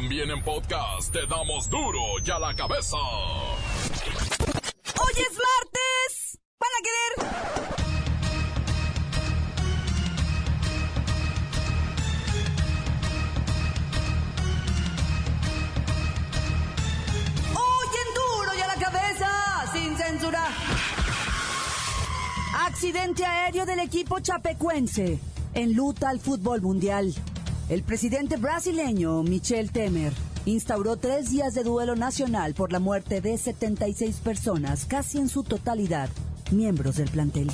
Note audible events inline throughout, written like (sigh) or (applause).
También en podcast te damos duro y a la cabeza. Hoy es martes. ¿Van a querer? Hoy en duro y a la cabeza, sin censura. Accidente aéreo del equipo chapecuense. En luta al fútbol mundial. El presidente brasileño Michel Temer instauró tres días de duelo nacional por la muerte de 76 personas, casi en su totalidad miembros del plantel.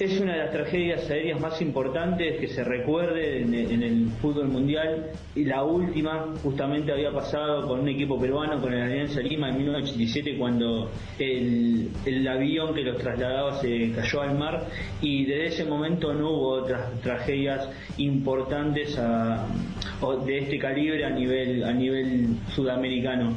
Es una de las tragedias aéreas más importantes que se recuerde en, el fútbol mundial y la última justamente había pasado con un equipo peruano, con el Alianza Lima en 1987 cuando el, el avión que los trasladaba se cayó al mar y desde ese momento no hubo otras tragedias importantes a, de este calibre a nivel, a nivel sudamericano.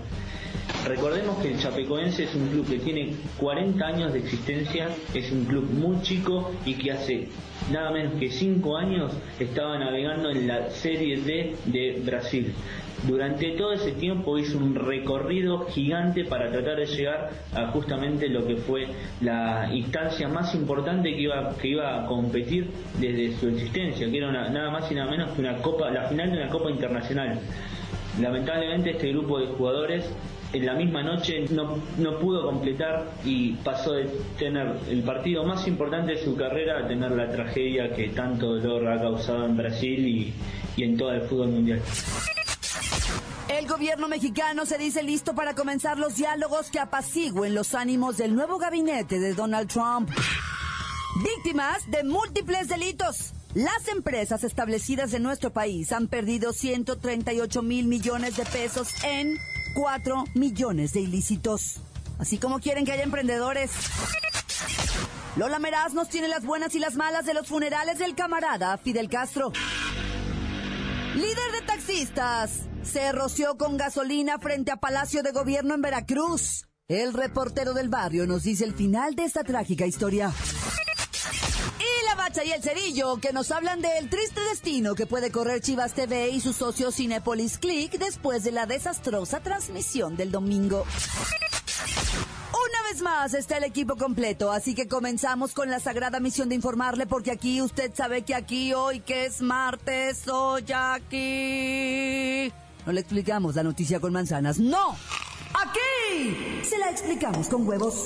Recordemos que el Chapecoense es un club que tiene 40 años de existencia, es un club muy chico y que hace nada menos que 5 años estaba navegando en la Serie D de Brasil. Durante todo ese tiempo hizo un recorrido gigante para tratar de llegar a justamente lo que fue la instancia más importante que iba, que iba a competir desde su existencia, que era una, nada más y nada menos que una copa, la final de una copa internacional. Lamentablemente este grupo de jugadores en la misma noche no, no pudo completar y pasó de tener el partido más importante de su carrera a tener la tragedia que tanto dolor ha causado en Brasil y, y en todo el fútbol mundial. El gobierno mexicano se dice listo para comenzar los diálogos que apacigüen los ánimos del nuevo gabinete de Donald Trump. Víctimas de múltiples delitos. Las empresas establecidas en nuestro país han perdido 138 mil millones de pesos en 4 millones de ilícitos. Así como quieren que haya emprendedores. Lola Meraz nos tiene las buenas y las malas de los funerales del camarada Fidel Castro. Líder de taxistas, se roció con gasolina frente a Palacio de Gobierno en Veracruz. El reportero del barrio nos dice el final de esta trágica historia. Bacha y el cerillo que nos hablan del triste destino que puede correr Chivas TV y su socio Cinepolis Click después de la desastrosa transmisión del domingo. Una vez más está el equipo completo, así que comenzamos con la sagrada misión de informarle porque aquí usted sabe que aquí hoy que es martes, hoy aquí... No le explicamos la noticia con manzanas, no. Aquí se la explicamos con huevos.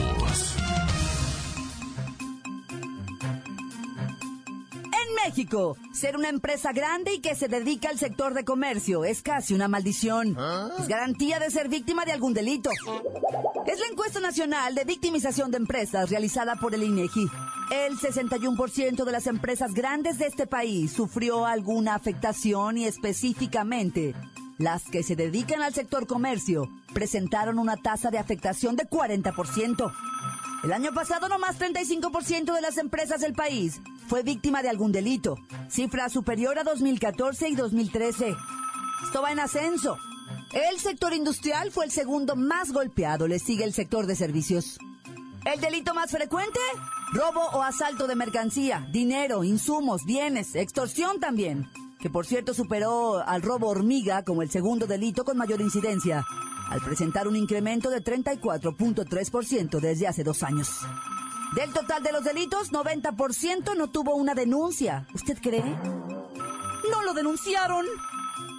México, ser una empresa grande y que se dedica al sector de comercio es casi una maldición. Es garantía de ser víctima de algún delito. Es la encuesta nacional de victimización de empresas realizada por el INEGI. El 61% de las empresas grandes de este país sufrió alguna afectación y específicamente las que se dedican al sector comercio presentaron una tasa de afectación de 40%. El año pasado, nomás 35% de las empresas del país fue víctima de algún delito, cifra superior a 2014 y 2013. Esto va en ascenso. El sector industrial fue el segundo más golpeado, le sigue el sector de servicios. ¿El delito más frecuente? Robo o asalto de mercancía, dinero, insumos, bienes, extorsión también, que por cierto superó al robo hormiga como el segundo delito con mayor incidencia, al presentar un incremento de 34.3% desde hace dos años. Del total de los delitos, 90% no tuvo una denuncia. ¿Usted cree? No lo denunciaron.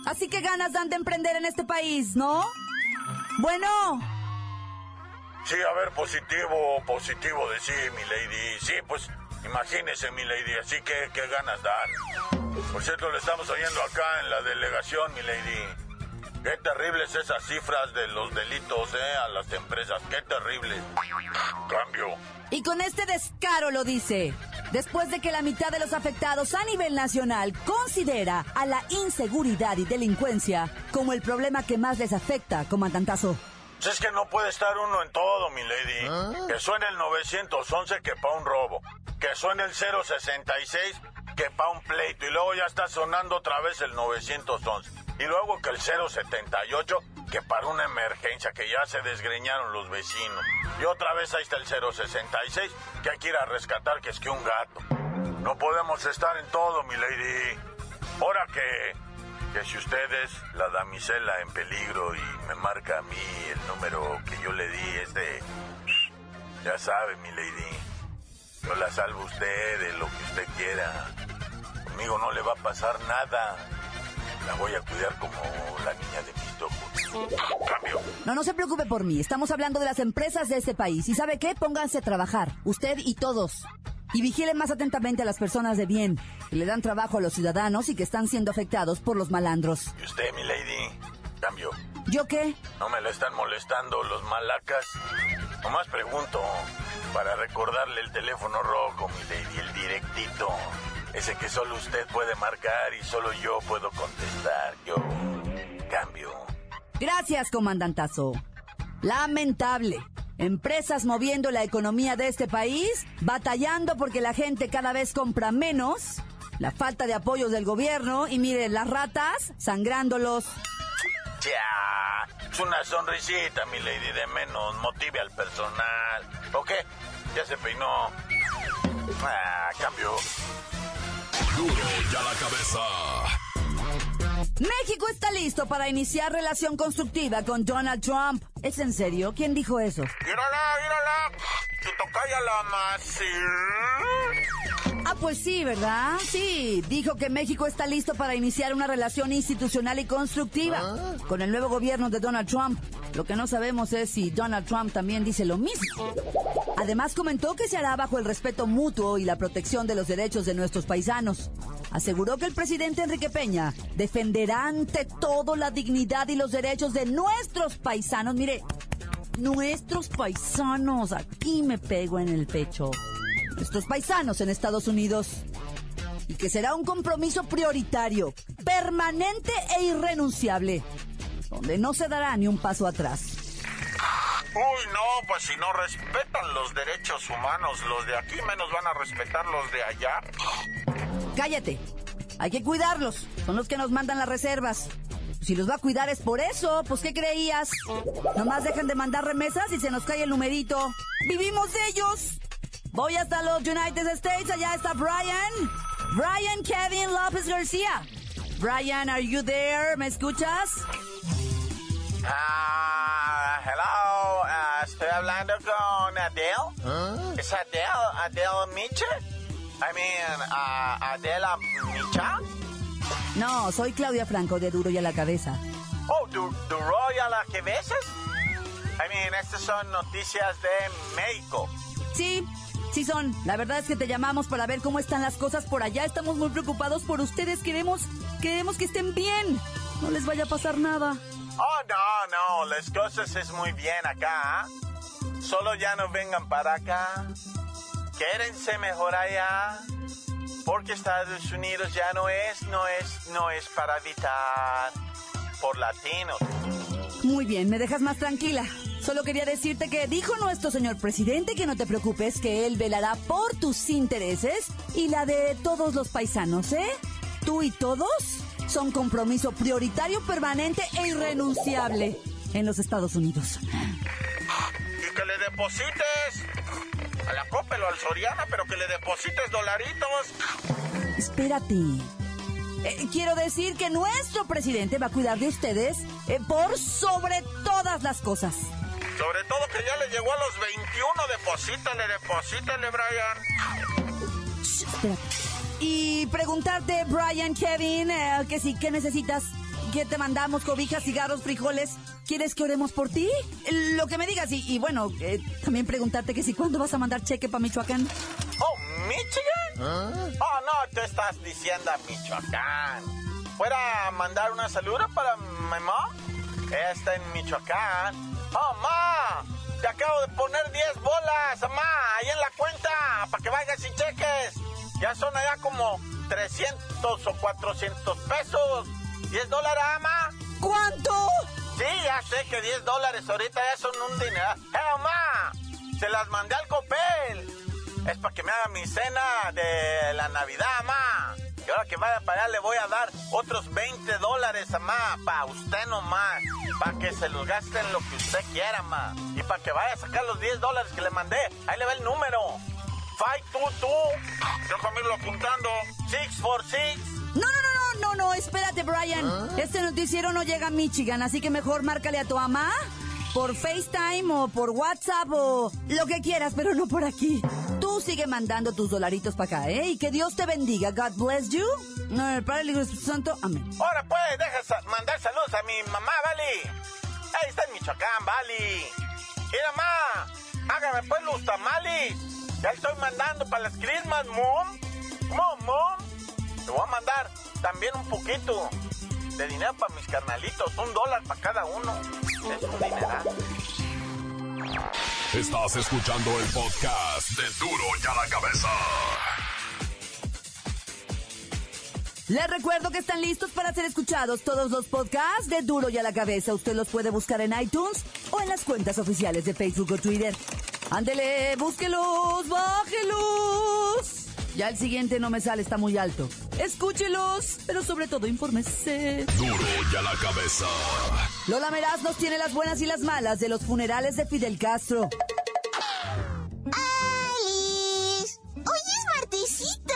Así que ganas dan de emprender en este país, ¿no? Bueno, Sí, a ver, positivo, positivo de sí, mi lady. Sí, pues imagínese, mi lady, así que qué ganas dan. Por cierto, le estamos oyendo acá en la delegación, mi lady. Qué terribles esas cifras de los delitos, eh, a las empresas. Qué terrible. Cambio. y con este descaro lo dice. Después de que la mitad de los afectados a nivel nacional considera a la inseguridad y delincuencia como el problema que más les afecta, comandantazo. Pues es que no puede estar uno en todo, mi lady. Que suene el 911 que pa' un robo. que suene el 066 que pa' un pleito y luego ya está sonando otra vez el 911 y luego que el 078 que para una emergencia que ya se desgreñaron los vecinos y otra vez ahí está el 066 que hay que ir a rescatar que es que un gato. No podemos estar en todo, mi lady. Ahora que que si usted es la damisela en peligro y me marca a mí el número que yo le di es de... Ya sabe, mi lady. Yo la salvo usted de lo que usted quiera. Conmigo no le va a pasar nada. La voy a cuidar como la niña de mis ojos. Cambio. No, no se preocupe por mí. Estamos hablando de las empresas de este país. ¿Y sabe qué? Pónganse a trabajar. Usted y todos. Y vigilen más atentamente a las personas de bien, que le dan trabajo a los ciudadanos y que están siendo afectados por los malandros. ¿Y usted, mi lady? Cambio. ¿Yo qué? ¿No me la están molestando los malacas? Nomás pregunto, para recordarle el teléfono rojo, mi lady, el directito. Ese que solo usted puede marcar y solo yo puedo contestar. Yo cambio. Gracias, comandantazo. Lamentable. Empresas moviendo la economía de este país, batallando porque la gente cada vez compra menos, la falta de apoyos del gobierno y mire, las ratas sangrándolos. Ya, es una sonrisita, mi lady, de menos. Motive al personal. ¿O qué? Ya se peinó. Ah, cambio. Duro ya la cabeza. México está listo para iniciar relación constructiva con Donald Trump. ¿Es en serio? ¿Quién dijo eso? Mírala, mírala. Tu tocaya la más. Ah, pues sí, ¿verdad? Sí, dijo que México está listo para iniciar una relación institucional y constructiva con el nuevo gobierno de Donald Trump. Lo que no sabemos es si Donald Trump también dice lo mismo. Además comentó que se hará bajo el respeto mutuo y la protección de los derechos de nuestros paisanos. Aseguró que el presidente Enrique Peña defenderá ante todo la dignidad y los derechos de nuestros paisanos. Mire, nuestros paisanos, aquí me pego en el pecho. Nuestros paisanos en Estados Unidos. Y que será un compromiso prioritario, permanente e irrenunciable, donde no se dará ni un paso atrás. Uy, no, pues si no respetan los derechos humanos, los de aquí menos van a respetar los de allá. Cállate. Hay que cuidarlos. Son los que nos mandan las reservas. Si los va a cuidar es por eso. Pues, ¿qué creías? Nomás dejan de mandar remesas y se nos cae el numerito. ¡Vivimos de ellos! Voy hasta los United States. Allá está Brian. Brian Kevin López García. Brian, are you there? ¿Me escuchas? Ah, hello, estoy hablando con Adele. ¿Es Adele? ¿Adele Micha? I mean, ah, Adela Micha? No, soy Claudia Franco de Duro y a la Cabeza. Oh, du ¿Duro y a la cabeza? I mean, estas son noticias de México. Sí, sí son. La verdad es que te llamamos para ver cómo están las cosas por allá. Estamos muy preocupados por ustedes. Queremos, queremos que estén bien. No les vaya a pasar nada. Oh, no, no, las cosas es muy bien acá. Solo ya no vengan para acá. Quédense mejor allá. Porque Estados Unidos ya no es, no es, no es para habitar por latinos. Muy bien, me dejas más tranquila. Solo quería decirte que dijo nuestro señor presidente que no te preocupes, que él velará por tus intereses y la de todos los paisanos, ¿eh? Tú y todos son compromiso prioritario, permanente e irrenunciable en los Estados Unidos. Que le deposites a la Coppel o al Soriana, pero que le deposites dolaritos. Espérate. Eh, quiero decir que nuestro presidente va a cuidar de ustedes eh, por sobre todas las cosas. Sobre todo que ya le llegó a los 21, deposítale, deposítale, Brian. Shh, espérate. Y preguntarte, Brian, Kevin, eh, que sí, ¿qué necesitas? ¿Qué te mandamos? ¿Cobijas, cigarros, frijoles? ¿Quieres que oremos por ti? Lo que me digas. Y, y bueno, eh, también preguntarte que si cuándo vas a mandar cheque para Michoacán. Oh, Michigan. Oh, no, tú estás diciendo a Michoacán. ¿Fuera a mandar una saluda para mi mamá? Está en Michoacán. Oh, ma, te acabo de poner 10 bolas, mamá, ahí en la cuenta, para que vayas y cheques. Ya son allá como 300 o 400 pesos. 10 dólares, ama. ¿Cuánto? Sí, ya sé que 10 dólares ahorita ya son un dinero. ¡Eh, mamá! Se las mandé al Copel. Es para que me haga mi cena de la Navidad, ma. Y ahora que vaya para allá le voy a dar otros 20 dólares, ma, para usted nomás. Para que se los gaste en lo que usted quiera, ma. Y para que vaya a sacar los 10 dólares que le mandé. Ahí le va el número. Five, two, two. Déjame irlo apuntando. Six, four, six. No, espérate, Brian. Este noticiero no llega a Michigan, así que mejor márcale a tu mamá por FaceTime o por WhatsApp o lo que quieras, pero no por aquí. Tú sigue mandando tus dolaritos para acá, ¿eh? Y que Dios te bendiga. God bless you. No, Padre, el Hijo y el Espíritu Santo. Amén. Ahora pues, deja mandar saludos a mi mamá, Vali. Ahí está en Michoacán, Vali. Mira, ma, hágame pues los tamales. Ya estoy mandando para las Christmas, mom. Mom, mom. Te voy a mandar también un poquito de dinero para mis carnalitos. Un dólar para cada uno. Es un dineral. Estás escuchando el podcast de Duro y a la Cabeza. Les recuerdo que están listos para ser escuchados todos los podcasts de Duro y a la Cabeza. Usted los puede buscar en iTunes o en las cuentas oficiales de Facebook o Twitter. Ándele, búsquelos, bájelos. Ya el siguiente no me sale, está muy alto. Escúchelos, pero sobre todo infórmese. Duro y a la Cabeza. Lola Meraz nos tiene las buenas y las malas de los funerales de Fidel Castro. ¡Alice! ¡Hoy es martesito!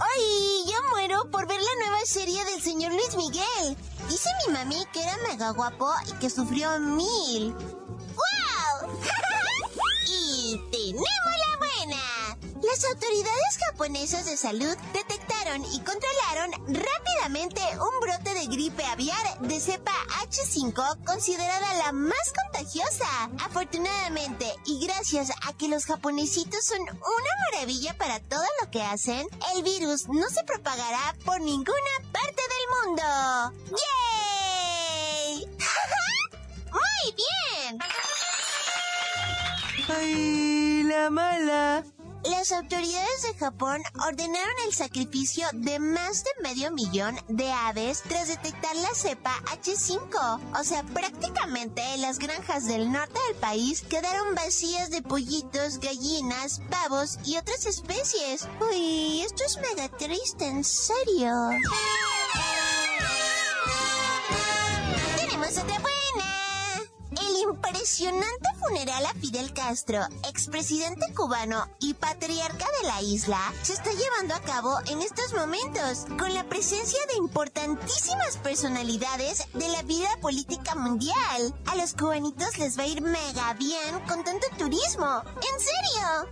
¡Ay! Yo muero por ver la nueva serie del señor Luis Miguel. Dice mi mami que era mega guapo y que sufrió mil. ¡Wow! (laughs) y tenemos la buena. Las autoridades japonesas de salud detectaron y controlaron rápidamente un brote de gripe aviar de cepa H5 considerada la más contagiosa. Afortunadamente, y gracias a que los japonesitos son una maravilla para todo lo que hacen, el virus no se propagará por ninguna parte del mundo. ¡Yay! (laughs) ¡Muy bien! ¡Ay, la mala! Las autoridades de Japón ordenaron el sacrificio de más de medio millón de aves tras detectar la cepa H5. O sea, prácticamente las granjas del norte del país quedaron vacías de pollitos, gallinas, pavos y otras especies. Uy, esto es mega triste, en serio. Tenemos otra buena. El impresionante funeral a Fidel Castro, expresidente cubano y patriarca de la isla, se está llevando a cabo en estos momentos, con la presencia de importantísimas personalidades de la vida política mundial. A los cubanitos les va a ir mega bien con tanto turismo. ¿En serio?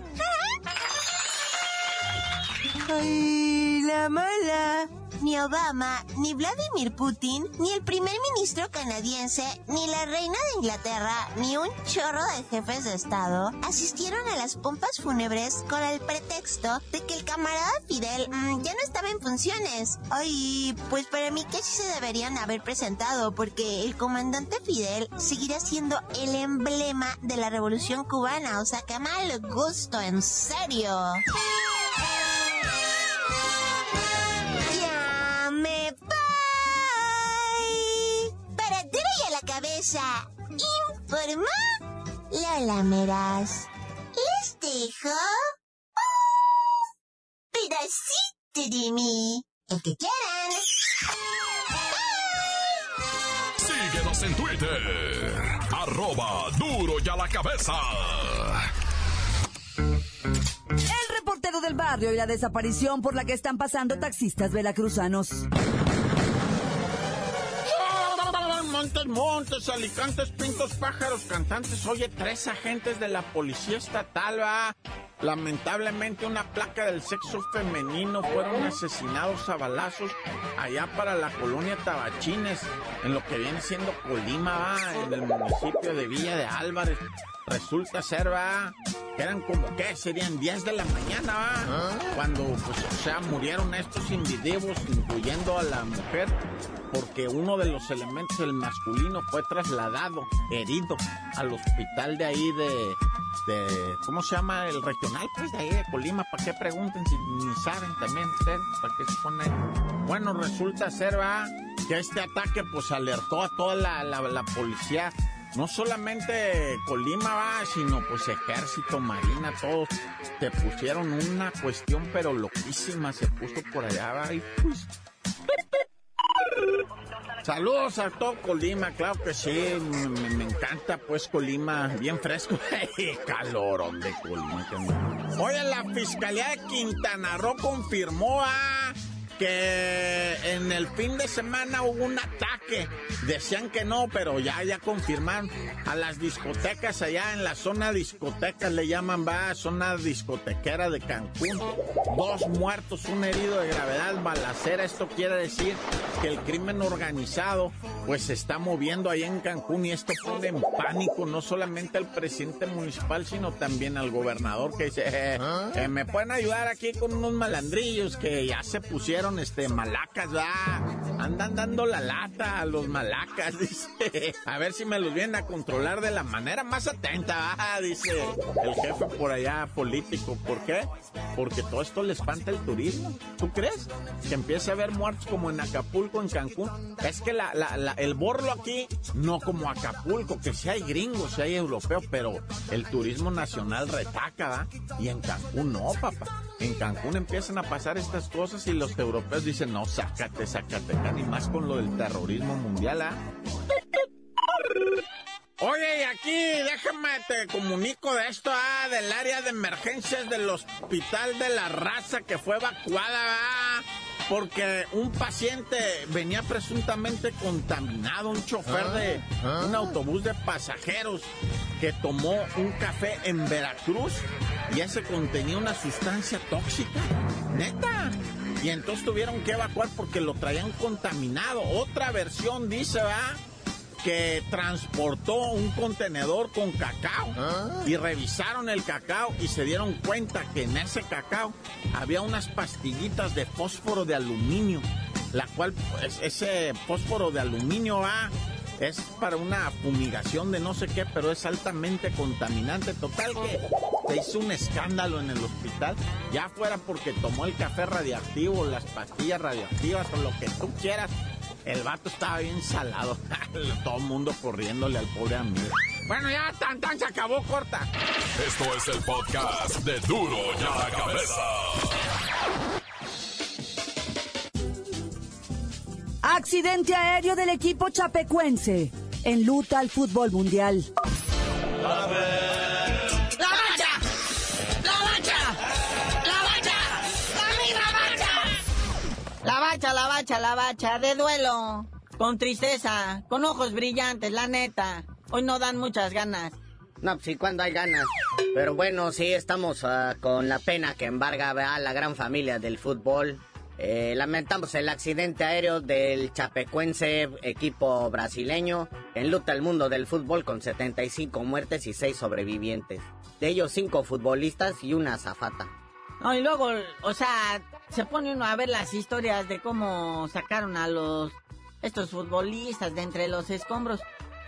¡Ay, la mala! Ni Obama, ni Vladimir Putin, ni el primer ministro canadiense, ni la reina de Inglaterra, ni un chorro de jefes de Estado asistieron a las pompas fúnebres con el pretexto de que el camarada Fidel mm, ya no estaba en funciones. Ay, pues para mí que sí se deberían haber presentado, porque el comandante Fidel seguirá siendo el emblema de la revolución cubana. O sea, que mal gusto, en serio. Informó Lola Meraz. Les dejo un pedacito de mí. El que quieran. Síguenos en Twitter. Arroba Duro y a la Cabeza. El reportero del barrio y la desaparición por la que están pasando taxistas veracruzanos. Montes, montes, alicantes, pintos, pájaros, cantantes. Oye, tres agentes de la policía estatal, va. Lamentablemente una placa del sexo femenino fueron asesinados a balazos allá para la colonia Tabachines, en lo que viene siendo Colima, va, en el municipio de Villa de Álvarez. Resulta ser, va, que eran como, ¿qué? Serían 10 de la mañana, va, cuando, pues, o sea, murieron estos individuos, incluyendo a la mujer, porque uno de los elementos, el masculino, fue trasladado, herido, al hospital de ahí de, ¿cómo se llama? El regional, pues, de ahí de Colima, ¿para qué pregunten si ni saben también ustedes? ¿Para qué se ponen? Bueno, resulta ser, va, que este ataque, pues, alertó a toda la policía no solamente Colima va, sino pues ejército, marina, todos te pusieron una cuestión pero loquísima, se puso por allá, va, y pues... Saludos a todo Colima, claro que sí, me, encanta pues Colima, bien fresco, (laughs) calorón de Colima. Oye, la Fiscalía de Quintana Roo confirmó a que en el fin de semana hubo un ataque. Decían que no, pero ya, ya confirmaron a las discotecas allá en la zona discotecas, le llaman, va, zona discotequera de Cancún. Dos muertos, un herido de gravedad, balacera. Esto quiere decir que el crimen organizado pues se está moviendo ahí en Cancún y esto pone en pánico no solamente al presidente municipal, sino también al gobernador que dice, eh, eh, me pueden ayudar aquí con unos malandrillos que ya se pusieron este, malacas, Andan dando la lata a los malacas, (laughs) dice. A ver si me los vienen a controlar de la manera más atenta, dice el jefe por allá político. ¿Por qué? Porque todo esto le espanta el turismo. ¿Tú crees? Que empiece a haber muertos como en Acapulco, en Cancún. Es que el borlo aquí, no como Acapulco, que si hay gringos, si hay europeos, pero el turismo nacional retaca, Y en Cancún no, papá. En Cancún empiezan a pasar estas cosas y los europeos dicen, no, sácate, sácate, ni más con lo del terrorismo mundial, ¿ah? Oye, y aquí déjame te comunico de esto, ah, del área de emergencias del hospital de la raza que fue evacuada, ah, porque un paciente venía presuntamente contaminado, un chofer de ah. un autobús de pasajeros que tomó un café en Veracruz y ese contenía una sustancia tóxica, neta. Y entonces tuvieron que evacuar porque lo traían contaminado. Otra versión dice, va, que transportó un contenedor con cacao ah. y revisaron el cacao y se dieron cuenta que en ese cacao había unas pastillitas de fósforo de aluminio, la cual pues, ese fósforo de aluminio va es para una fumigación de no sé qué, pero es altamente contaminante. Total que se hizo un escándalo en el hospital, ya fuera porque tomó el café radiactivo, las pastillas radioactivas o lo que tú quieras. El vato estaba bien salado. (laughs) Todo el mundo corriéndole al pobre amigo. Bueno, ya tan tan se acabó corta. Esto es el podcast de Duro ya la cabeza. Accidente aéreo del equipo chapecuense. En luta al fútbol mundial. ¡La bacha, la bacha, de duelo. Con tristeza, con ojos brillantes, la neta. Hoy no dan muchas ganas. No, pues sí, cuando hay ganas. Pero bueno, sí, estamos ah, con la pena que embarga a la gran familia del fútbol. Eh, lamentamos el accidente aéreo del chapecuense equipo brasileño en luta el mundo del fútbol con 75 muertes y 6 sobrevivientes. De ellos 5 futbolistas y una zafata. No, y luego, o sea, se pone uno a ver las historias de cómo sacaron a los estos futbolistas de entre los escombros.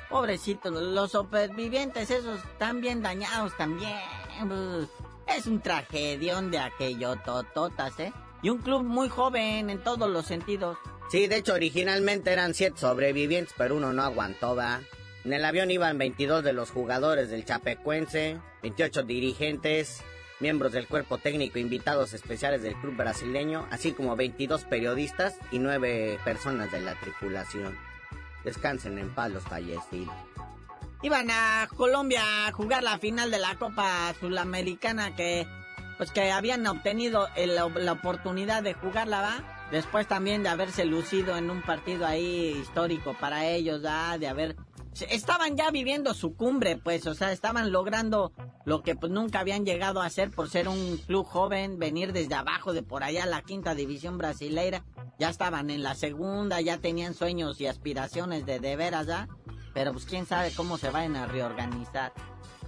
Pobrecitos, los supervivientes, esos están bien dañados también. Es un tragedión de aquello, tototas, ¿eh? Y un club muy joven en todos los sentidos. Sí, de hecho, originalmente eran siete sobrevivientes, pero uno no aguantó, va. En el avión iban 22 de los jugadores del Chapecuense, 28 dirigentes, miembros del cuerpo técnico, invitados especiales del club brasileño, así como 22 periodistas y 9 personas de la tripulación. Descansen en paz los fallecidos. Iban a Colombia a jugar la final de la Copa Sudamericana que pues que habían obtenido la oportunidad de jugarla, ¿va? Después también de haberse lucido en un partido ahí histórico para ellos, ¿va? De haber... Estaban ya viviendo su cumbre, pues, o sea, estaban logrando lo que pues nunca habían llegado a hacer por ser un club joven, venir desde abajo de por allá la quinta división brasileira. Ya estaban en la segunda, ya tenían sueños y aspiraciones de de veras, ¿ya? Pero pues quién sabe cómo se vayan a reorganizar.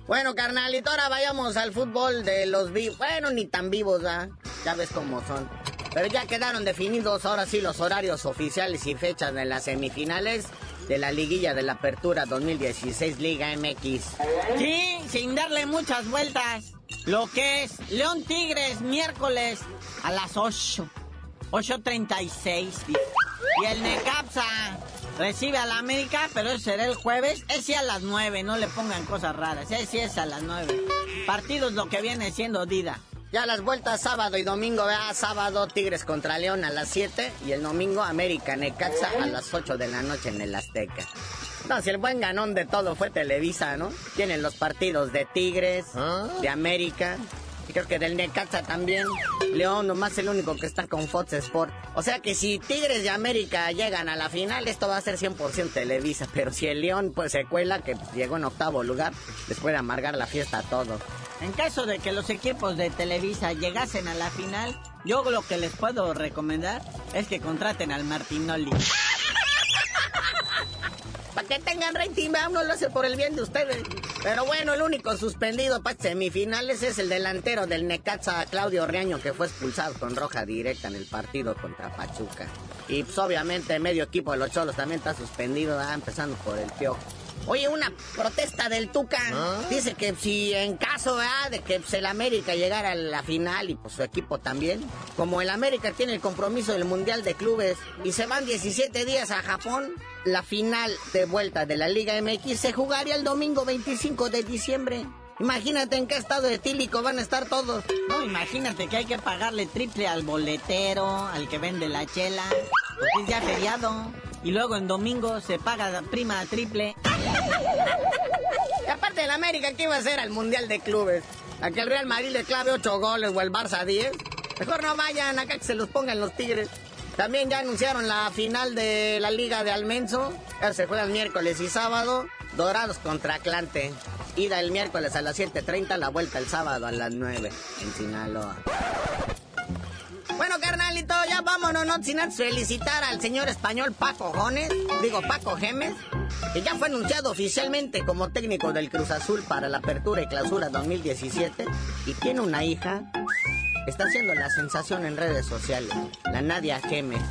Bueno, carnalito, ahora vayamos al fútbol de los vivos. Bueno, ni tan vivos, ¿ah? Ya ves cómo son. Pero ya quedaron definidos ahora sí los horarios oficiales y fechas de las semifinales de la liguilla de la Apertura 2016 Liga MX. Sí, sin darle muchas vueltas. Lo que es León Tigres miércoles a las 8. 8.36. Y el Necapsa recibe a la América, pero ese será el jueves. Es sí a las 9, no le pongan cosas raras. Ese sí es a las 9. Partidos lo que viene siendo Dida. Ya las vueltas sábado y domingo, vea, sábado Tigres contra León a las 7 y el domingo América Necaxa a las 8 de la noche en el Azteca. No, si el buen ganón de todo fue Televisa, ¿no? Tienen los partidos de Tigres, de América, y creo que del Necaxa también. León nomás el único que está con Fox Sport. O sea que si Tigres y América llegan a la final, esto va a ser 100% Televisa. Pero si el León pues se cuela, que llegó en octavo lugar, les puede amargar la fiesta a todos. En caso de que los equipos de Televisa llegasen a la final, yo lo que les puedo recomendar es que contraten al Martinoli. (laughs) Para que tengan rating, uno lo hace por el bien de ustedes. Pero bueno, el único suspendido para semifinales es el delantero del Necaxa, Claudio Reaño, que fue expulsado con roja directa en el partido contra Pachuca. Y pues obviamente medio equipo de los Cholos también está suspendido, empezando por el Piojo. Oye, una protesta del Tuca. Dice que si en caso ¿verdad? de que pues, el América llegara a la final y pues su equipo también, como el América tiene el compromiso del Mundial de Clubes y se van 17 días a Japón, la final de vuelta de la Liga MX se jugaría el domingo 25 de diciembre. Imagínate en qué estado etílico van a estar todos. No, imagínate que hay que pagarle triple al boletero, al que vende la chela, porque es ya feriado. Y luego en domingo se paga la prima triple. Y aparte del América, ¿qué iba a hacer al Mundial de Clubes? ¿A que el Real Madrid le clave 8 goles o el Barça 10? Mejor no vayan acá que se los pongan los Tigres. También ya anunciaron la final de la Liga de Almenso. Se juega el miércoles y sábado. Dorados contra Atlante. Ida el miércoles a las 7.30, la vuelta el sábado a las 9 en Sinaloa. Bueno, carnalito, ya vámonos, no sin antes felicitar al señor español Paco Jones, digo Paco Gemes, que ya fue anunciado oficialmente como técnico del Cruz Azul para la apertura y clausura 2017 y tiene una hija. Está haciendo la sensación en redes sociales, la Nadia Gemes.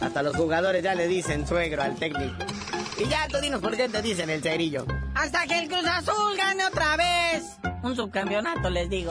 Hasta los jugadores ya le dicen suegro al técnico. Y ya tú dinos por qué te dicen el cerillo. Hasta que el Cruz Azul gane otra vez. Un subcampeonato, les digo.